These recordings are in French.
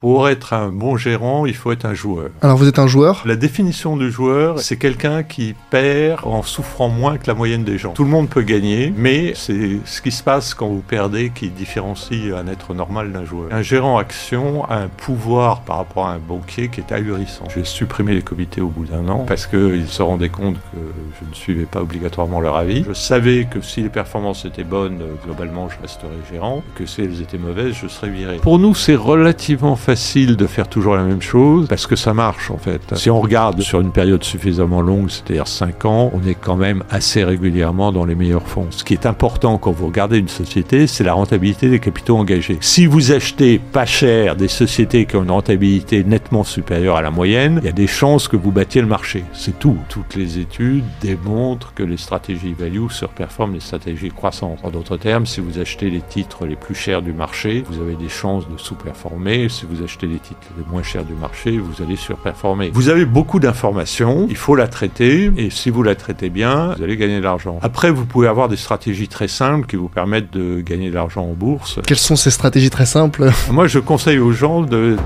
Pour être un bon gérant, il faut être un joueur. Alors vous êtes un joueur? La définition du joueur, c'est quelqu'un qui perd en souffrant moins que la moyenne des gens. Tout le monde peut gagner, mais c'est ce qui se passe quand vous perdez qui différencie un être normal d'un joueur. Un gérant action a un pouvoir par rapport à un banquier qui est ahurissant. J'ai supprimé les comités au bout d'un an parce qu'ils se rendaient compte que je ne suivais pas obligatoirement leur avis. Je savais que si les performances étaient bonnes, globalement je resterais gérant, que si elles étaient mauvaises, je serais viré. Pour nous, c'est relativement facile de faire toujours la même chose parce que ça marche en fait. Si on regarde sur une période suffisamment longue, c'est-à-dire 5 ans, on est quand même assez régulièrement dans les meilleurs fonds. Ce qui est important quand vous regardez une société, c'est la rentabilité des capitaux engagés. Si vous achetez pas cher des sociétés qui ont une rentabilité nettement supérieure à la moyenne, il y a des chances que vous battiez le marché. C'est tout. Toutes les études démontrent que les stratégies value surperforment les stratégies croissantes. En d'autres termes, si vous achetez les titres les plus chers du marché, vous avez des chances de sous-performer. Si vous vous achetez les titres les moins chers du marché, vous allez surperformer. Vous avez beaucoup d'informations, il faut la traiter, et si vous la traitez bien, vous allez gagner de l'argent. Après, vous pouvez avoir des stratégies très simples qui vous permettent de gagner de l'argent en bourse. Quelles sont ces stratégies très simples? Moi, je conseille aux gens de...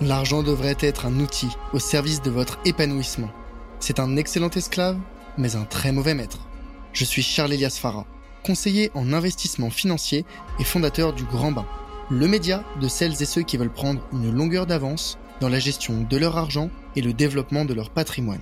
L'argent devrait être un outil au service de votre épanouissement. C'est un excellent esclave, mais un très mauvais maître. Je suis Charles Elias Farah, conseiller en investissement financier et fondateur du Grand Bain le média de celles et ceux qui veulent prendre une longueur d'avance dans la gestion de leur argent et le développement de leur patrimoine.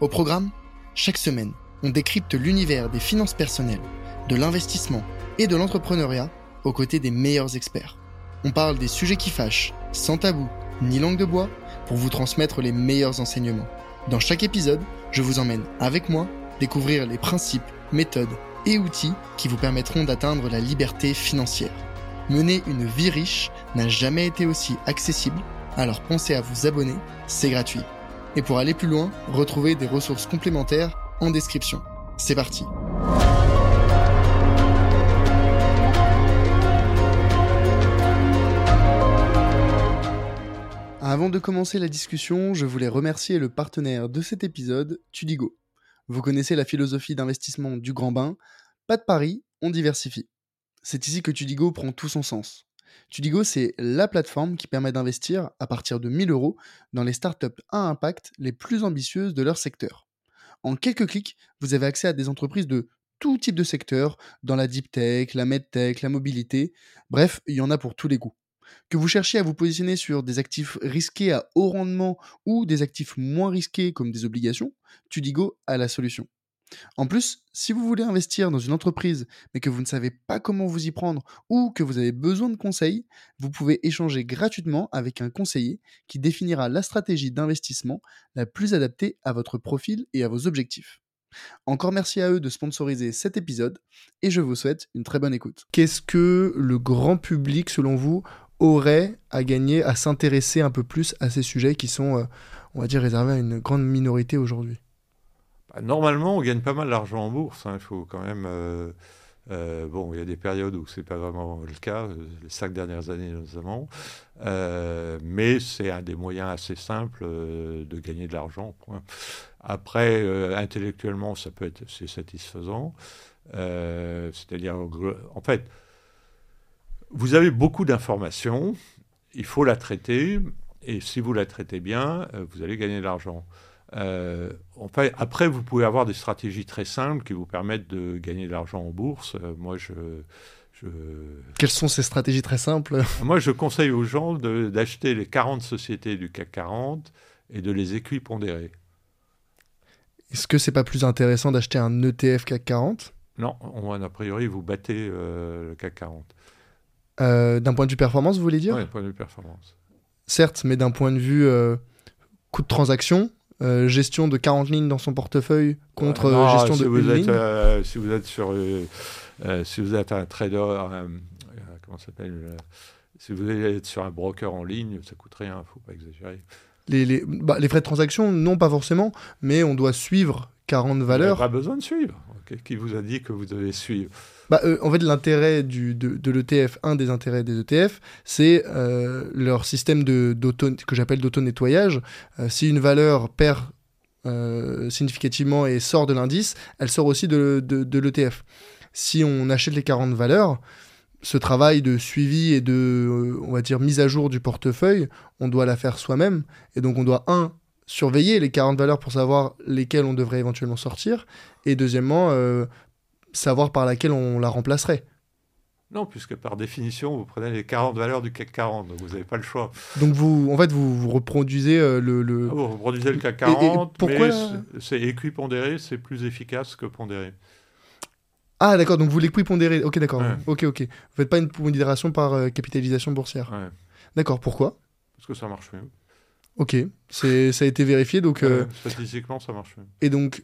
Au programme, chaque semaine, on décrypte l'univers des finances personnelles, de l'investissement et de l'entrepreneuriat aux côtés des meilleurs experts. On parle des sujets qui fâchent, sans tabou ni langue de bois, pour vous transmettre les meilleurs enseignements. Dans chaque épisode, je vous emmène avec moi découvrir les principes, méthodes et outils qui vous permettront d'atteindre la liberté financière. Mener une vie riche n'a jamais été aussi accessible, alors pensez à vous abonner, c'est gratuit. Et pour aller plus loin, retrouvez des ressources complémentaires en description. C'est parti Avant de commencer la discussion, je voulais remercier le partenaire de cet épisode, Tudigo. Vous connaissez la philosophie d'investissement du grand bain, pas de pari, on diversifie. C'est ici que Tudigo prend tout son sens. Tudigo, c'est la plateforme qui permet d'investir à partir de 1000 euros dans les startups à impact les plus ambitieuses de leur secteur. En quelques clics, vous avez accès à des entreprises de tout type de secteur, dans la deep tech, la medtech, la mobilité, bref, il y en a pour tous les goûts. Que vous cherchiez à vous positionner sur des actifs risqués à haut rendement ou des actifs moins risqués comme des obligations, Tudigo a la solution. En plus, si vous voulez investir dans une entreprise mais que vous ne savez pas comment vous y prendre ou que vous avez besoin de conseils, vous pouvez échanger gratuitement avec un conseiller qui définira la stratégie d'investissement la plus adaptée à votre profil et à vos objectifs. Encore merci à eux de sponsoriser cet épisode et je vous souhaite une très bonne écoute. Qu'est-ce que le grand public, selon vous, aurait à gagner à s'intéresser un peu plus à ces sujets qui sont, euh, on va dire, réservés à une grande minorité aujourd'hui? Normalement, on gagne pas mal d'argent en bourse. Hein. Il faut quand même. Euh, euh, bon, il y a des périodes où c'est pas vraiment le cas, euh, les cinq dernières années notamment. mais c'est un des moyens assez simples de gagner de l'argent. Après, intellectuellement, ça peut être c'est satisfaisant. C'est-à-dire, en fait, vous avez beaucoup d'informations. Il faut la traiter. Et si vous la traitez bien, vous allez gagner de l'argent. Euh, après, vous pouvez avoir des stratégies très simples qui vous permettent de gagner de l'argent en bourse. Euh, moi, je, Quelles sont ces stratégies très simples? Moi, je conseille aux gens d'acheter les 40 sociétés du CAC 40 et de les équipondérer. Est-ce que c'est pas plus intéressant d'acheter un ETF CAC 40 Non, a priori, vous battez euh, le CAC 40. d'un point de vue performance, vous voulez dire? Oui, d'un point de vue performance. Certes, mais d'un point de vue coût de transaction, euh, gestion de 40 lignes dans son portefeuille contre euh, gestion si de vous êtes, euh, si vous êtes sur si vous êtes un trader comment s'appelle si vous êtes sur un broker en ligne ça coûte rien faut pas exagérer les, les, bah, les, frais de transaction, non pas forcément, mais on doit suivre 40 valeurs. Pas besoin de suivre. Qui vous a dit que vous devez suivre? Bah, euh, En fait, l'intérêt de, l'ETF, un des intérêts des ETF, c'est euh, leur système de, que j'appelle d'auto-nettoyage. Euh, si une valeur perd significativement et sort de l'indice, elle sort aussi de, l'ETF. Si on achète les 40 valeurs, ce travail de suivi et de, on va dire, mise à jour du portefeuille, on doit la faire soi-même. Et donc, on doit, un, surveiller les 40 valeurs pour savoir lesquelles on devrait éventuellement sortir. Et deuxièmement, savoir par laquelle on la remplacerait. Non, puisque par définition, vous prenez les 40 valeurs du CAC 40, donc vous n'avez pas le choix. Donc vous, en fait, vous, vous reproduisez euh, le, le... Ah, vous reproduisez le CAC 40, pourquoi mais c'est équipondéré, c'est plus efficace que pondéré. Ah d'accord, donc vous l'équipondérez. Ok, d'accord. Ok, ok. Vous faites pas une pondération par euh, capitalisation boursière. Ouais. D'accord, pourquoi? Parce que ça marche mieux. Ok, c'est ça a été vérifié, donc... Euh, statistiquement, ça marche mieux. Et donc,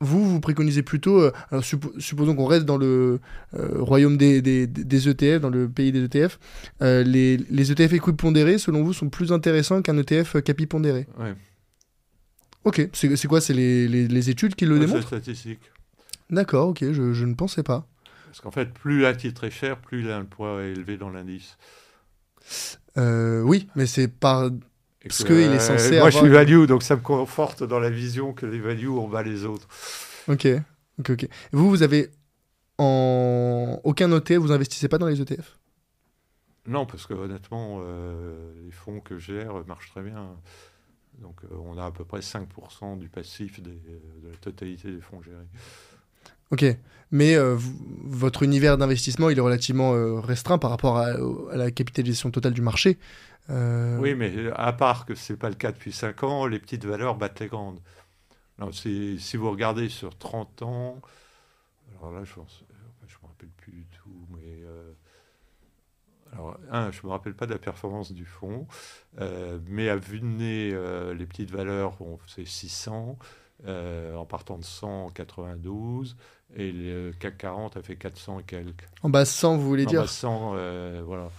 vous, vous préconisez plutôt, euh, alors supposons qu'on reste dans le royaume des, des, des, ETF, dans le pays des ETF, les, les, ETF équipondérés, selon vous, sont plus intéressants qu'un ETF capipondéré Ouais. Ok, c'est quoi? C'est les, les, les, études qui le ouais, démontrent? C'est statistique. D'accord, ok, je, je, ne pensais pas. Parce qu'en fait, plus un titre est cher, plus il a un poids élevé dans l'indice. Euh, oui, mais c'est par... Parce qu'il est censé Moi, je suis value, donc ça me conforte dans la vision que les values on bat les autres. Ok, ok, ok. Vous, vous avez en aucun ETF, vous investissez pas dans les ETF Non, parce que honnêtement, euh, les fonds que je gère marchent très bien. Donc, euh, on a à peu près 5% du passif des, de la totalité des fonds gérés. Ok, mais euh, votre univers d'investissement, il est relativement euh, restreint par rapport à, la capitalisation totale du marché. Euh, oui, mais à part que ce n'est pas le cas depuis 5 ans, les petites valeurs battent les grandes. si, si vous regardez sur 30 ans, alors là, je ne me rappelle plus du tout, mais... alors, un, je ne me rappelle pas de la performance du fonds, mais à vue de nez, les petites valeurs, c'est 600. En partant de 192 et le CAC 40 a fait 400 et quelques. En bas 100, vous voulez dire En bas 100, euh, voilà.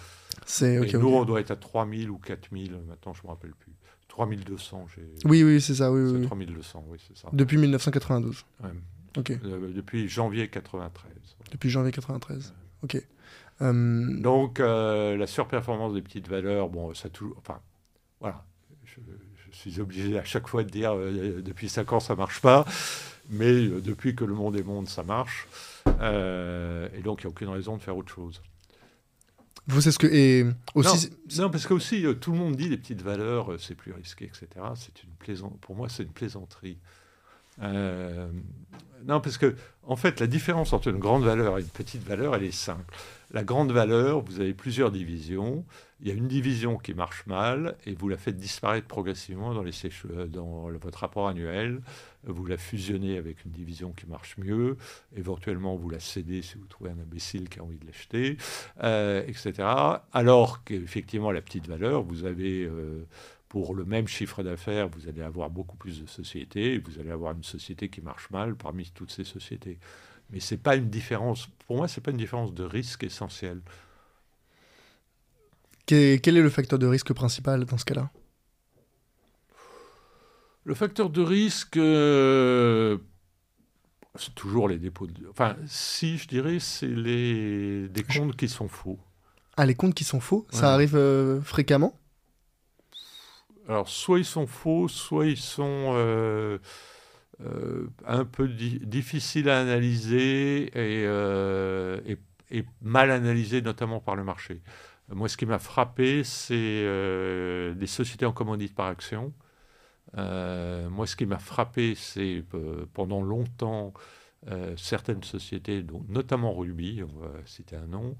C'est, et nous, on doit être à 3000 ou 4000, maintenant je ne me rappelle plus. 3200, j'ai... Oui, oui, c'est ça, oui, oui. 3200, oui, c'est ça. Depuis 1992 ouais. Ok. Euh, depuis janvier 93. Depuis janvier 93, ok. Euh, Donc, euh, la surperformance des petites valeurs, bon, ça toujours... Enfin, voilà. Je, je, suis obligé à chaque fois de dire, depuis 5 ans, ça ne marche pas mais euh, depuis que le monde est monde, ça marche. Euh, et donc, il n'y a aucune raison de faire autre chose. Vous, c'est ce que. Et aussi... Non, parce que aussi, euh, tout le monde dit les petites valeurs, c'est plus risqué, etc. C'est une plaisante... Pour moi, c'est une plaisanterie. Non, parce que, en fait, la différence entre une grande valeur et une petite valeur, elle est simple. La grande valeur, vous avez plusieurs divisions. Il y a une division qui marche mal et vous la faites disparaître progressivement dans votre rapport annuel vous la fusionnez avec une division qui marche mieux, éventuellement vous la cédez si vous trouvez un imbécile qui a envie de l'acheter, euh, etc. Alors qu'effectivement, la petite valeur, vous avez, euh, pour le même chiffre d'affaires, vous allez avoir beaucoup plus de sociétés, et vous allez avoir une société qui marche mal parmi toutes ces sociétés. Mais c'est pas une différence, pour moi, c'est pas une différence de risque essentiel. Quel est le facteur de risque principal dans ce cas-là? Le facteur de risque, euh, c'est toujours les dépôts. De... Enfin, si je dirais, c'est les des comptes qui sont faux. Ah, les comptes qui sont faux, ça arrive euh, fréquemment? Alors, soit ils sont faux, soit ils sont euh, un peu difficiles à analyser et, et, mal analysés, notamment par le marché. Moi, ce qui m'a frappé, c'est des sociétés en commandite par action euh, moi, ce qui m'a frappé, c'est euh, pendant longtemps euh, certaines sociétés, dont, notamment Ruby, on va citer un nom,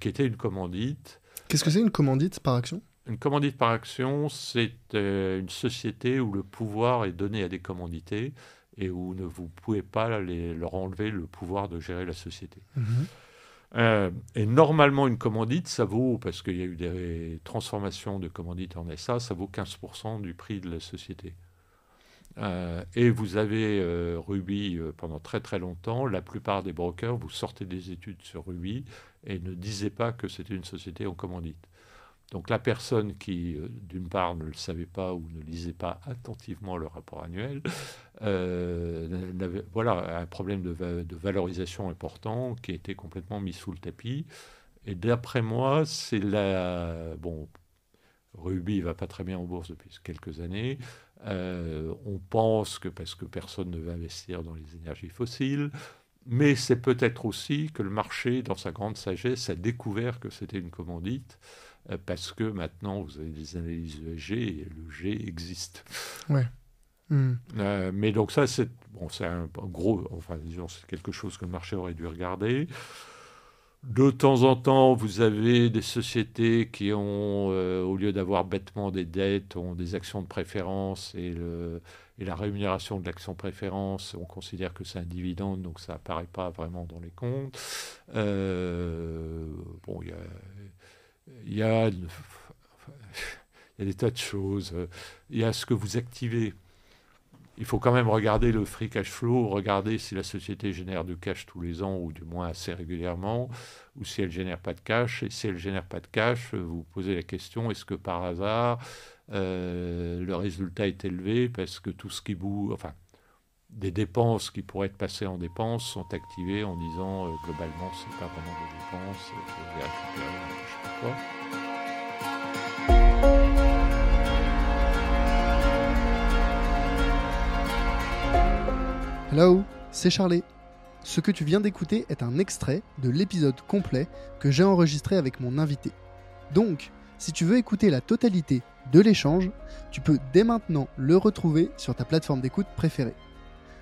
qui était une commandite. Qu'est-ce que c'est une commandite par action? Une commandite par action, c'est une société où le pouvoir est donné à des commandités et où ne vous pouvez pas les, leur enlever le pouvoir de gérer la société. Mhm. Euh, et normalement, une commandite, ça vaut, parce qu'il y a eu des transformations de commandite en SA, ça vaut 15% du prix de la société. Euh, et vous avez euh, Ruby pendant très très longtemps. La plupart des brokers, vous sortez des études sur Ruby et ne disaient pas que c'était une société en commandite. Donc la personne qui, euh, d'une part, ne le savait pas ou ne lisait pas attentivement le rapport annuel, euh, voilà, un problème de, valorisation important qui a été complètement mis sous le tapis. Et d'après moi, c'est la... Bon, Ruby va pas très bien en bourse depuis quelques années. Euh, on pense que parce que personne ne veut investir dans les énergies fossiles, Mais c'est peut-être aussi que le marché, dans sa grande sagesse, a découvert que c'était une commandite, parce que maintenant, vous avez des analyses ESG et le G existe. Ouais. Hmm. Euh, mais donc ça, c'est bon, c'est un gros, enfin disons, c'est quelque chose que le marché aurait dû regarder. De temps en temps, vous avez des sociétés qui ont, euh, au lieu d'avoir bêtement des dettes, ont des actions de préférence et, le, et la rémunération de l'action préférence, on considère que c'est un dividende, donc ça apparaît pas vraiment dans les comptes. Euh, bon, il y a, y, a, y a des tas de choses. Il y a ce que vous activez il faut quand même regarder le free cash flow, regarder si la société génère du cash tous les ans ou du moins assez régulièrement, ou si elle génère pas de cash. Et si elle génère pas de cash, vous posez la question est-ce que par hasard euh, le résultat est élevé parce que tout ce qui bouge, enfin, des dépenses qui pourraient être passées en dépenses sont activées en disant euh, globalement c'est pas vraiment des dépenses, je vais récupérer, je sais pas quoi. Hello, c'est Charlie. Ce que tu viens d'écouter est un extrait de l'épisode complet que j'ai enregistré avec mon invité. Donc, si tu veux écouter la totalité de l'échange, tu peux dès maintenant le retrouver sur ta plateforme d'écoute préférée.